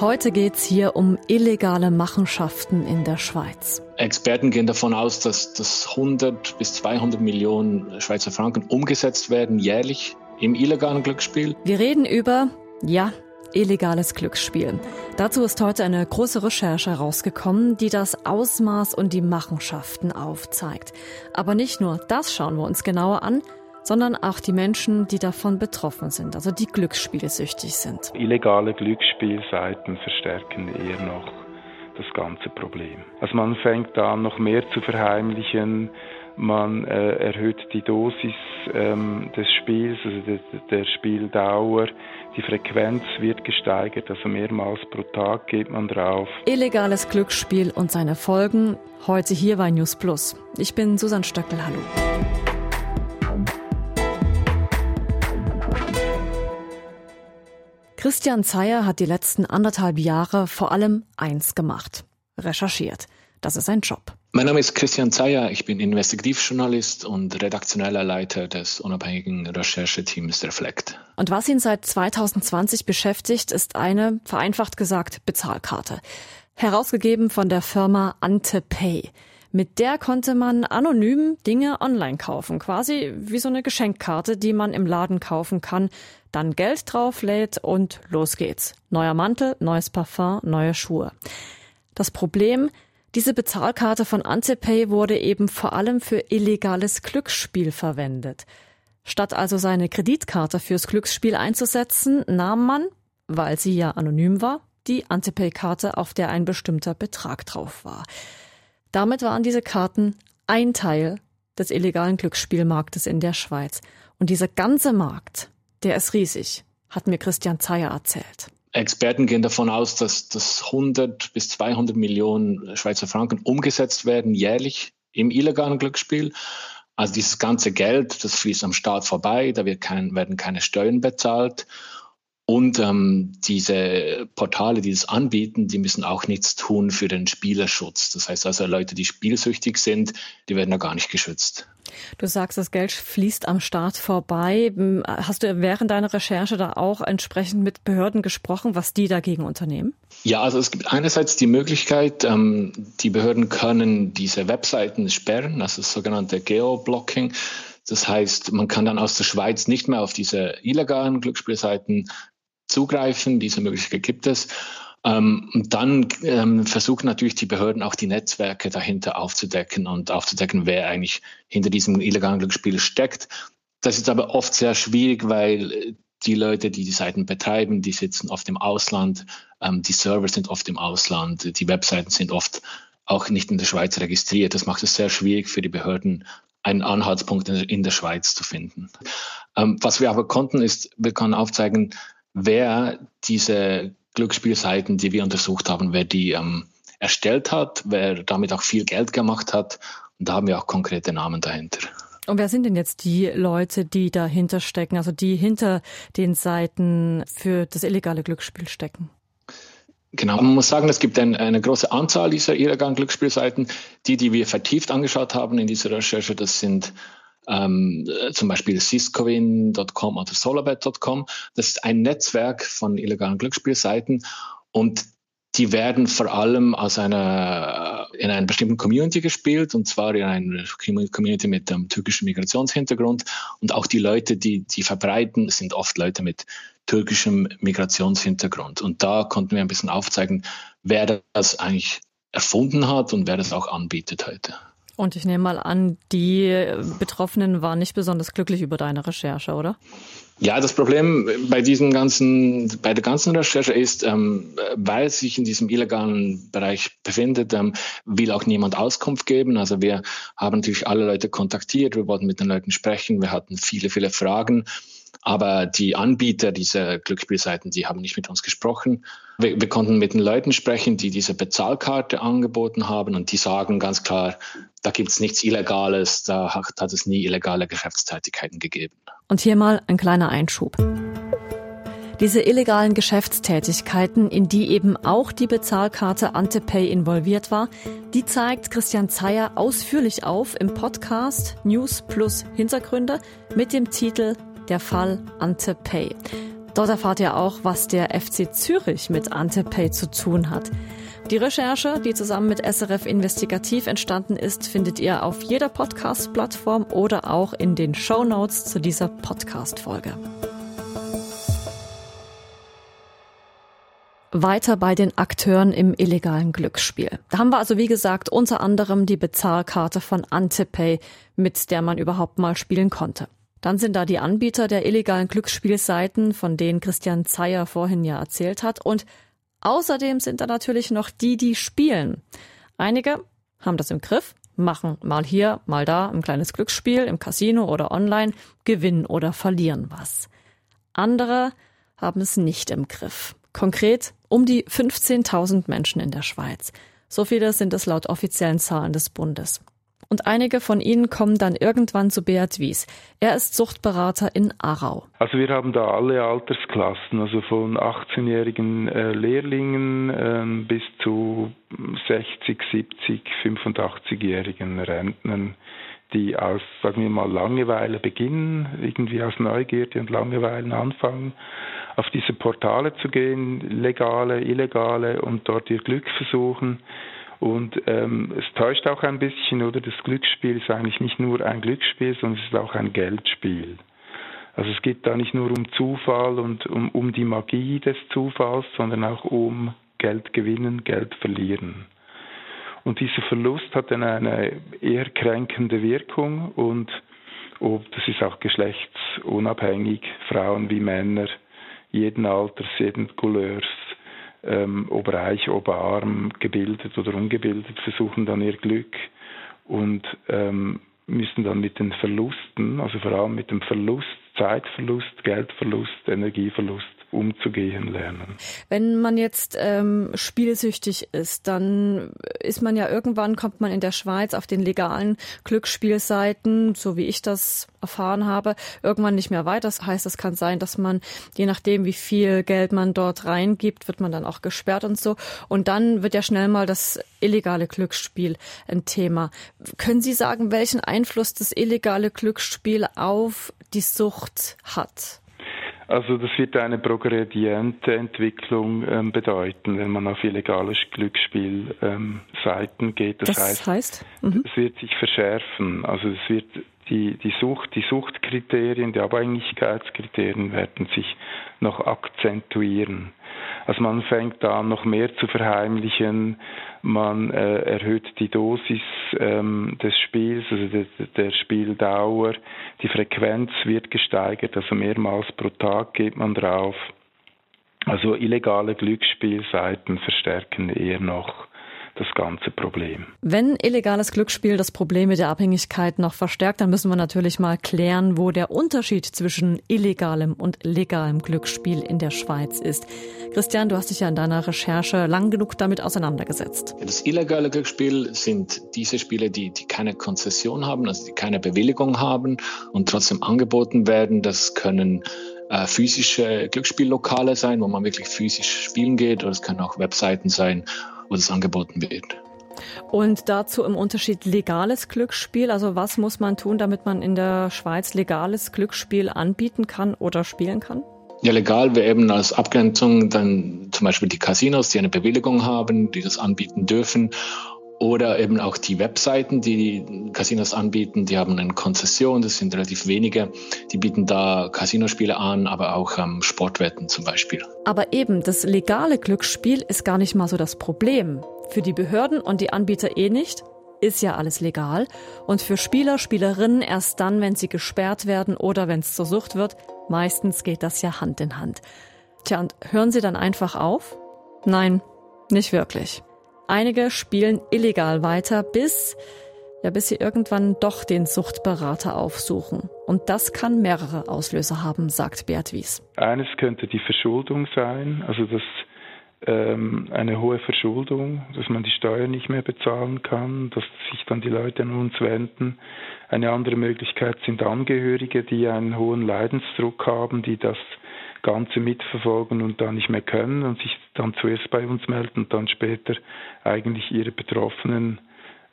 Heute geht es hier um illegale Machenschaften in der Schweiz. Experten gehen davon aus, dass, dass 100 bis 200 Millionen Schweizer Franken umgesetzt werden jährlich im illegalen Glücksspiel. Wir reden über, ja, illegales Glücksspiel. Dazu ist heute eine große Recherche herausgekommen, die das Ausmaß und die Machenschaften aufzeigt. Aber nicht nur das schauen wir uns genauer an, sondern auch die Menschen, die davon betroffen sind, also die glücksspielsüchtig sind. Illegale Glücksspielseiten verstärken eher noch das ganze Problem. Also man fängt an, noch mehr zu verheimlichen, man äh, erhöht die Dosis ähm, des Spiels, also de, der Spieldauer, die Frequenz wird gesteigert, also mehrmals pro Tag geht man drauf. Illegales Glücksspiel und seine Folgen heute hier bei News Plus. Ich bin Susanne Stöckel, hallo. Christian Zeyer hat die letzten anderthalb Jahre vor allem eins gemacht. Recherchiert. Das ist sein Job. Mein Name ist Christian Zeyer. Ich bin Investigativjournalist und redaktioneller Leiter des unabhängigen Rechercheteams Reflect. Und was ihn seit 2020 beschäftigt, ist eine, vereinfacht gesagt, Bezahlkarte. Herausgegeben von der Firma AntePay. Mit der konnte man anonym Dinge online kaufen, quasi wie so eine Geschenkkarte, die man im Laden kaufen kann, dann Geld drauflädt und los geht's. Neuer Mantel, neues Parfum, neue Schuhe. Das Problem, diese Bezahlkarte von Antepay wurde eben vor allem für illegales Glücksspiel verwendet. Statt also seine Kreditkarte fürs Glücksspiel einzusetzen, nahm man, weil sie ja anonym war, die Antepay-Karte, auf der ein bestimmter Betrag drauf war. Damit waren diese Karten ein Teil des illegalen Glücksspielmarktes in der Schweiz. Und dieser ganze Markt, der ist riesig, hat mir Christian Zeyer erzählt. Experten gehen davon aus, dass, dass 100 bis 200 Millionen Schweizer Franken umgesetzt werden jährlich im illegalen Glücksspiel. Also dieses ganze Geld, das fließt am Staat vorbei, da kein, werden keine Steuern bezahlt. Und ähm, diese Portale, die das anbieten, die müssen auch nichts tun für den Spielerschutz. Das heißt also, Leute, die spielsüchtig sind, die werden da gar nicht geschützt. Du sagst, das Geld fließt am Staat vorbei. Hast du während deiner Recherche da auch entsprechend mit Behörden gesprochen, was die dagegen unternehmen? Ja, also es gibt einerseits die Möglichkeit, ähm, die Behörden können diese Webseiten sperren, also das sogenannte Geoblocking. Das heißt, man kann dann aus der Schweiz nicht mehr auf diese illegalen Glücksspielseiten zugreifen. Diese Möglichkeit gibt es. Ähm, und dann ähm, versuchen natürlich die Behörden auch die Netzwerke dahinter aufzudecken und aufzudecken, wer eigentlich hinter diesem illegalen Glücksspiel steckt. Das ist aber oft sehr schwierig, weil die Leute, die die Seiten betreiben, die sitzen oft im Ausland, ähm, die Server sind oft im Ausland, die Webseiten sind oft auch nicht in der Schweiz registriert. Das macht es sehr schwierig für die Behörden, einen Anhaltspunkt in der Schweiz zu finden. Ähm, was wir aber konnten, ist, wir können aufzeigen, wer diese Glücksspielseiten, die wir untersucht haben, wer die ähm, erstellt hat, wer damit auch viel Geld gemacht hat. Und da haben wir auch konkrete Namen dahinter. Und wer sind denn jetzt die Leute, die dahinter stecken, also die hinter den Seiten für das illegale Glücksspiel stecken? Genau, man muss sagen, es gibt ein, eine große Anzahl dieser illegalen Glücksspielseiten. Die, die wir vertieft angeschaut haben in dieser Recherche, das sind ähm, zum Beispiel Syscovin.com oder Solarbet.com. Das ist ein Netzwerk von illegalen Glücksspielseiten und die werden vor allem aus einer, in einer bestimmten Community gespielt, und zwar in einer Community mit einem türkischen Migrationshintergrund. Und auch die Leute, die die verbreiten, sind oft Leute mit türkischem Migrationshintergrund. Und da konnten wir ein bisschen aufzeigen, wer das eigentlich erfunden hat und wer das auch anbietet heute. Und ich nehme mal an, die Betroffenen waren nicht besonders glücklich über deine Recherche, oder? Ja, das Problem bei diesem ganzen, bei der ganzen Recherche ist, ähm, weil es sich in diesem illegalen Bereich befindet, ähm, will auch niemand Auskunft geben. Also wir haben natürlich alle Leute kontaktiert, wir wollten mit den Leuten sprechen, wir hatten viele, viele Fragen. Aber die Anbieter dieser Glücksspielseiten, die haben nicht mit uns gesprochen. Wir, wir, konnten mit den Leuten sprechen, die diese Bezahlkarte angeboten haben und die sagen ganz klar, da gibt es nichts Illegales, da hat, hat es nie illegale Geschäftstätigkeiten gegeben. Und hier mal ein kleiner Einschub. Diese illegalen Geschäftstätigkeiten, in die eben auch die Bezahlkarte Antepay involviert war, die zeigt Christian Zeyer ausführlich auf im Podcast News plus Hintergründe mit dem Titel der Fall Ante Pay. Dort erfahrt ihr auch, was der FC Zürich mit Antepay zu tun hat. Die Recherche, die zusammen mit SRF Investigativ entstanden ist, findet ihr auf jeder Podcast-Plattform oder auch in den Show Notes zu dieser Podcast-Folge. Weiter bei den Akteuren im illegalen Glücksspiel. Da haben wir also, wie gesagt, unter anderem die Bezahlkarte von Antepay, mit der man überhaupt mal spielen konnte. Dann sind da die Anbieter der illegalen Glücksspielseiten, von denen Christian Zeyer vorhin ja erzählt hat. Und außerdem sind da natürlich noch die, die spielen. Einige haben das im Griff, machen mal hier, mal da ein kleines Glücksspiel im Casino oder online, gewinnen oder verlieren was. Andere haben es nicht im Griff. Konkret um die 15.000 Menschen in der Schweiz. So viele sind es laut offiziellen Zahlen des Bundes. Und einige von ihnen kommen dann irgendwann zu Beat Wies. Er ist Suchtberater in Aarau. Also wir haben da alle Altersklassen, also von 18-jährigen äh, Lehrlingen äh, bis zu 60, 70, 85-jährigen Rentnern, die aus, sagen wir mal, Langeweile beginnen, irgendwie aus Neugierde und Langeweile anfangen, auf diese Portale zu gehen, legale, illegale, und dort ihr Glück versuchen und ähm, es täuscht auch ein bisschen, oder? Das Glücksspiel ist eigentlich nicht nur ein Glücksspiel, sondern es ist auch ein Geldspiel. Also es geht da nicht nur um Zufall und um, um die Magie des Zufalls, sondern auch um Geld gewinnen, Geld verlieren. Und dieser Verlust hat dann eine eher kränkende Wirkung und oh, das ist auch geschlechtsunabhängig, Frauen wie Männer, jeden Alters, jeden Couleurs ähm, ob reich, ob arm, gebildet oder ungebildet, versuchen dann ihr Glück und ähm, müssen dann mit den Verlusten, also vor allem mit dem Verlust, Zeitverlust, Geldverlust, Energieverlust umzugehen lernen. Wenn man jetzt ähm, spielsüchtig ist, dann ist man ja irgendwann, kommt man in der Schweiz auf den legalen Glücksspielseiten, so wie ich das erfahren habe, irgendwann nicht mehr weiter. Das heißt, es kann sein, dass man, je nachdem, wie viel Geld man dort reingibt, wird man dann auch gesperrt und so. Und dann wird ja schnell mal das illegale Glücksspiel ein Thema. Können Sie sagen, welchen Einfluss das illegale Glücksspiel auf die Sucht hat? Also das wird eine progrediente Entwicklung ähm, bedeuten, wenn man auf illegale Glücksspielseiten ähm, geht. Das, das heißt, heißt? Mhm. es wird sich verschärfen. Also es wird die, die Sucht, die Suchtkriterien, die Abhängigkeitskriterien werden sich noch akzentuieren. Also man fängt an, noch mehr zu verheimlichen, man äh, erhöht die Dosis ähm, des Spiels, also de, der Spieldauer, die Frequenz wird gesteigert, also mehrmals pro Tag geht man drauf. Also illegale Glücksspielseiten verstärken eher noch das ganze Problem. Wenn illegales Glücksspiel das Problem mit der Abhängigkeit noch verstärkt, dann müssen wir natürlich mal klären, wo der Unterschied zwischen illegalem und legalem Glücksspiel in der Schweiz ist. Christian, du hast dich ja in deiner Recherche lang genug damit auseinandergesetzt. Das illegale Glücksspiel sind diese Spiele, die, die keine Konzession haben, also die keine Bewilligung haben und trotzdem angeboten werden. Das können äh, physische Glücksspiellokale sein, wo man wirklich physisch spielen geht, oder es können auch Webseiten sein, wo das angeboten wird. Und dazu im Unterschied legales Glücksspiel. Also was muss man tun, damit man in der Schweiz legales Glücksspiel anbieten kann oder spielen kann? Ja, legal wäre eben als Abgrenzung dann zum Beispiel die Casinos, die eine Bewilligung haben, die das anbieten dürfen. Oder eben auch die Webseiten, die die Casinos anbieten, die haben eine Konzession, das sind relativ wenige. Die bieten da Casinospiele an, aber auch ähm, Sportwetten zum Beispiel. Aber eben, das legale Glücksspiel ist gar nicht mal so das Problem. Für die Behörden und die Anbieter eh nicht, ist ja alles legal. Und für Spieler, Spielerinnen erst dann, wenn sie gesperrt werden oder wenn es zur Sucht wird. Meistens geht das ja Hand in Hand. Tja, und hören sie dann einfach auf? Nein, nicht wirklich. Einige spielen illegal weiter, bis, ja, bis sie irgendwann doch den Suchtberater aufsuchen. Und das kann mehrere Auslöser haben, sagt Beat Wies. Eines könnte die Verschuldung sein, also das ähm, eine hohe Verschuldung, dass man die Steuern nicht mehr bezahlen kann, dass sich dann die Leute an uns wenden. Eine andere Möglichkeit sind Angehörige, die einen hohen Leidensdruck haben, die das Ganze mitverfolgen und dann nicht mehr können und sich dann zuerst bei uns melden und dann später eigentlich ihre Betroffenen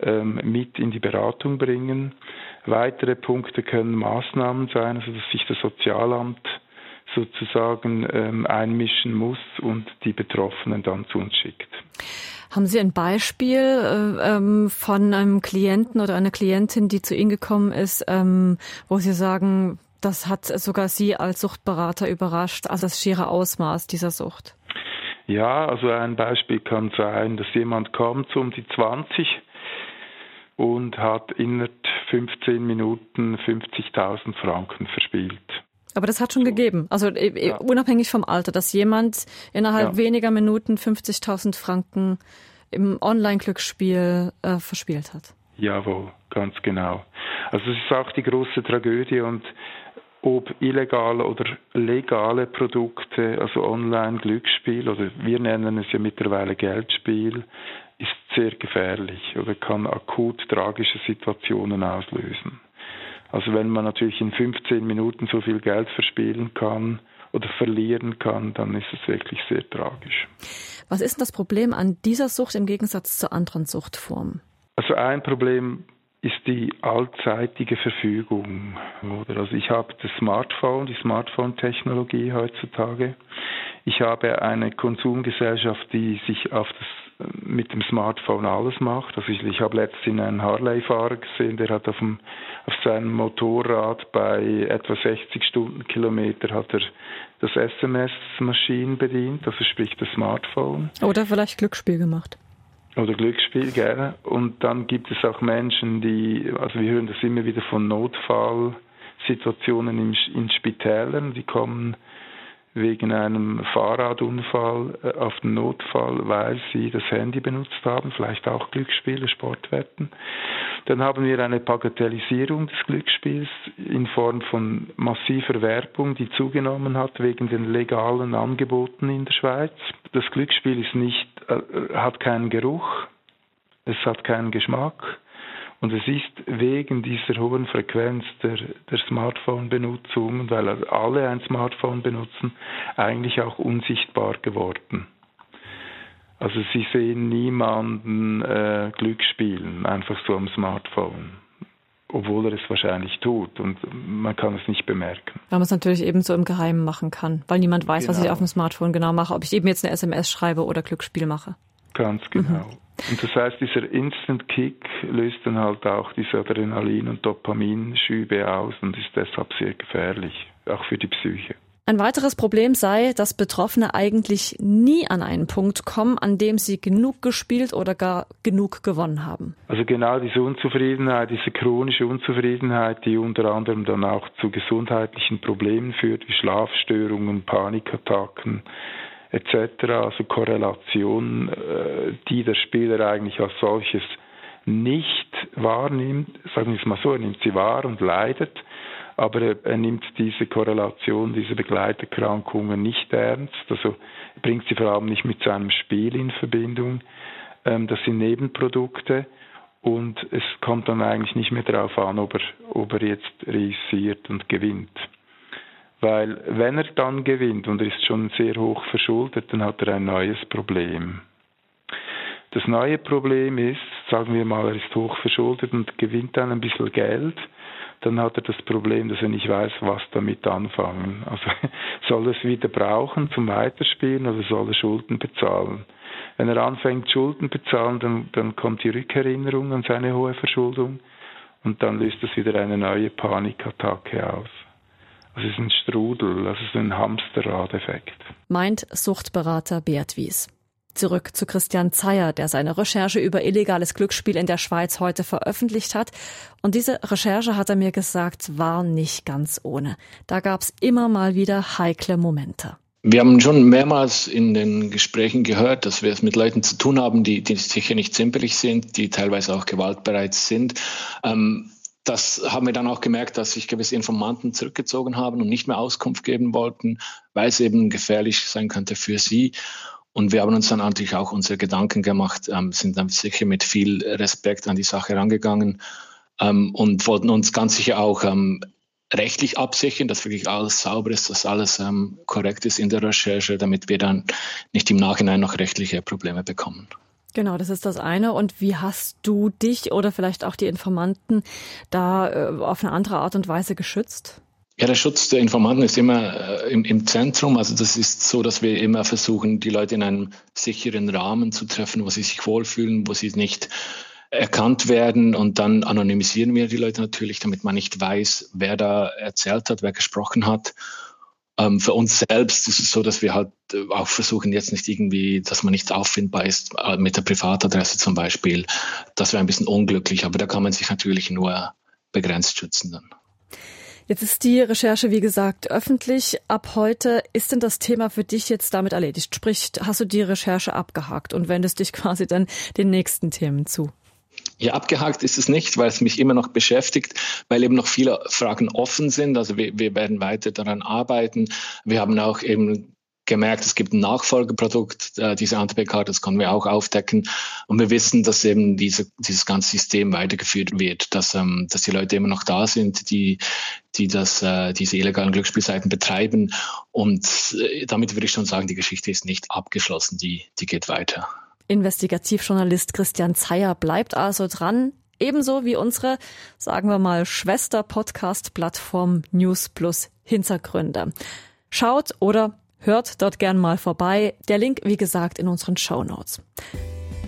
ähm, mit in die Beratung bringen. Weitere Punkte können Maßnahmen sein, also dass sich das Sozialamt sozusagen ähm, einmischen muss und die Betroffenen dann zu uns schickt. Haben Sie ein Beispiel äh, ähm, von einem Klienten oder einer Klientin, die zu Ihnen gekommen ist, ähm, wo Sie sagen, das hat sogar Sie als Suchtberater überrascht, also das schiere Ausmaß dieser Sucht? Ja, also ein Beispiel kann sein, dass jemand kommt um die 20 und hat innerhalb 15 Minuten 50.000 Franken verspielt. Aber das hat schon so. gegeben, also äh, ja. unabhängig vom Alter, dass jemand innerhalb ja. weniger Minuten 50.000 Franken im Online-Glücksspiel äh, verspielt hat. Jawohl, ganz genau. Also es ist auch die große Tragödie und ob illegale oder legale Produkte, also Online-Glücksspiel oder wir nennen es ja mittlerweile Geldspiel, ist sehr gefährlich oder kann akut tragische Situationen auslösen. Also wenn man natürlich in 15 Minuten so viel Geld verspielen kann oder verlieren kann, dann ist es wirklich sehr tragisch. Was ist das Problem an dieser Sucht im Gegensatz zu anderen Suchtformen? Also ein Problem ist die allzeitige Verfügung. Oder? Also ich habe das Smartphone, die Smartphone-Technologie heutzutage. Ich habe eine Konsumgesellschaft, die sich auf das, mit dem Smartphone alles macht. Also ich, ich habe letztens einen Harley-Fahrer gesehen, der hat auf, dem, auf seinem Motorrad bei etwa 60 Stundenkilometer hat er das SMS-Maschinen bedient, also sprich das Smartphone. Oder vielleicht Glücksspiel gemacht. Oder Glücksspiel, gerne. Und dann gibt es auch Menschen, die, also wir hören das immer wieder von Notfallsituationen in, in Spitälern, die kommen wegen einem Fahrradunfall äh, auf den Notfall, weil sie das Handy benutzt haben, vielleicht auch Glücksspiele, Sportwetten. Dann haben wir eine Bagatellisierung des Glücksspiels in Form von massiver Werbung, die zugenommen hat wegen den legalen Angeboten in der Schweiz. Das Glücksspiel ist nicht, äh, hat keinen Geruch, es hat keinen Geschmack, und es ist wegen dieser hohen Frequenz der, der Smartphone-Benutzung, weil alle ein Smartphone benutzen, eigentlich auch unsichtbar geworden. Also sie sehen niemanden äh, Glück spielen, einfach so am Smartphone. Obwohl er es wahrscheinlich tut und man kann es nicht bemerken. Weil man es natürlich eben so im Geheimen machen kann, weil niemand weiß, genau. was ich genau. auf dem Smartphone genau mache, ob ich eben jetzt eine SMS schreibe oder Glücksspiel mache. Ganz genau. Mhm. Und das heißt, dieser Instant Kick löst dann halt auch diese Adrenalin- und Dopaminschübe aus und ist deshalb sehr gefährlich, auch für die Psyche. Ein weiteres Problem sei, dass Betroffene eigentlich nie an einen Punkt kommen, an dem sie genug gespielt oder gar genug gewonnen haben. Also genau diese Unzufriedenheit, diese chronische Unzufriedenheit, die unter anderem dann auch zu gesundheitlichen Problemen führt, wie Schlafstörungen, Panikattacken, etc., also Korrelation, äh, die der Spieler eigentlich als solches nicht wahrnimmt, sagen wir es mal so, er nimmt sie wahr und leidet, aber er, nimmt diese Korrelation, diese Begleiterkrankungen nicht ernst, also bringt sie vor allem nicht mit seinem Spiel in Verbindung. Ähm, das sind Nebenprodukte und es kommt dann eigentlich nicht mehr darauf an, ob er, ob er jetzt reüssiert und gewinnt. Weil wenn er dann gewinnt und er ist schon sehr hoch verschuldet, dann hat er ein neues Problem. Das neue Problem ist, sagen wir mal, er ist hoch verschuldet und gewinnt dann ein bisschen Geld, dann hat er das Problem, dass er nicht weiß, was damit anfangen. Also soll er es wieder brauchen zum Weiterspielen oder soll er Schulden bezahlen? Wenn er anfängt, Schulden bezahlen, dann, dann kommt die Rückerinnerung an seine hohe Verschuldung und dann löst das wieder eine neue Panikattacke aus. Es ist ein Strudel, es ist ein Hamsterrad-Effekt. Meint Suchtberater Beat Wies. Zurück zu Christian Zeyer, der seine Recherche über illegales Glücksspiel in der Schweiz heute veröffentlicht hat. Und diese Recherche, hat er mir gesagt, war nicht ganz ohne. Da gab es immer mal wieder heikle Momente. Wir haben schon mehrmals in den Gesprächen gehört, dass wir es mit Leuten zu tun haben, die, die sicher nicht zimperlich sind, die teilweise auch gewaltbereit sind. Ähm, das haben wir dann auch gemerkt, dass sich gewisse Informanten zurückgezogen haben und nicht mehr Auskunft geben wollten, weil es eben gefährlich sein könnte für sie. Und wir haben uns dann natürlich auch unsere Gedanken gemacht, ähm, sind dann sicher mit viel Respekt an die Sache rangegangen ähm, und wollten uns ganz sicher auch ähm, rechtlich absichern, dass wirklich alles sauber ist, dass alles ähm, korrekt ist in der Recherche, damit wir dann nicht im Nachhinein noch rechtliche Probleme bekommen. Genau, das ist das eine. Und wie hast du dich oder vielleicht auch die Informanten da äh, auf eine andere Art und Weise geschützt? Ja, der Schutz der Informanten ist immer äh, im, im, Zentrum. Also das ist so, dass wir immer versuchen, die Leute in einem sicheren Rahmen zu treffen, wo sie sich wohlfühlen, wo sie nicht erkannt werden und dann anonymisieren wir die Leute natürlich, damit man nicht weiß, wer da erzählt hat, wer gesprochen hat. Ähm, für uns selbst ist es so, dass wir halt äh, auch versuchen, jetzt nicht irgendwie, dass man nicht auffindbar ist, äh, mit der Privatadresse zum Beispiel. Das wäre ein bisschen unglücklich, aber da kann man sich natürlich nur begrenzt schützen dann. Jetzt ist die Recherche, wie gesagt, öffentlich. Ab heute ist denn das Thema für dich jetzt damit erledigt? Sprich, hast du die Recherche abgehakt und wendest dich quasi dann den nächsten Themen zu? Ja, abgehakt ist es nicht, weil es mich immer noch beschäftigt, weil eben noch viele Fragen offen sind. Also wir, wir werden weiter daran arbeiten. Wir haben auch eben gemerkt, es gibt ein Nachfolgeprodukt, äh, diese ANTPK, das können wir auch aufdecken. Und wir wissen, dass eben diese, dieses ganze System weitergeführt wird, dass, ähm, dass die Leute immer noch da sind, die, die das, äh, diese illegalen Glücksspielseiten betreiben. Und äh, damit würde ich schon sagen, die Geschichte ist nicht abgeschlossen, die, die geht weiter. Investigativjournalist Christian Zeyer bleibt also dran, ebenso wie unsere, sagen wir mal, Schwester-Podcast-Plattform News Plus Hintergründe. Schaut oder hört dort gern mal vorbei. Der Link, wie gesagt, in unseren Show Notes.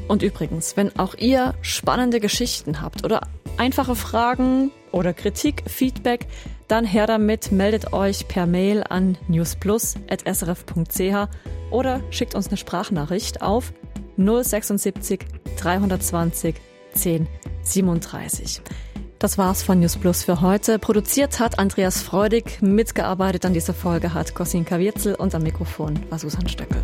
Und übrigens, wenn auch ihr spannende Geschichten habt oder einfache Fragen oder Kritik, Feedback, dann her damit, meldet euch per Mail an newsplus.srf.ch oder schickt uns eine Sprachnachricht auf 076 320 10 37. Das war's von News Plus für heute. Produziert hat Andreas Freudig, mitgearbeitet an dieser Folge hat Kosinka Wirzel und am Mikrofon war Susan Stöckel.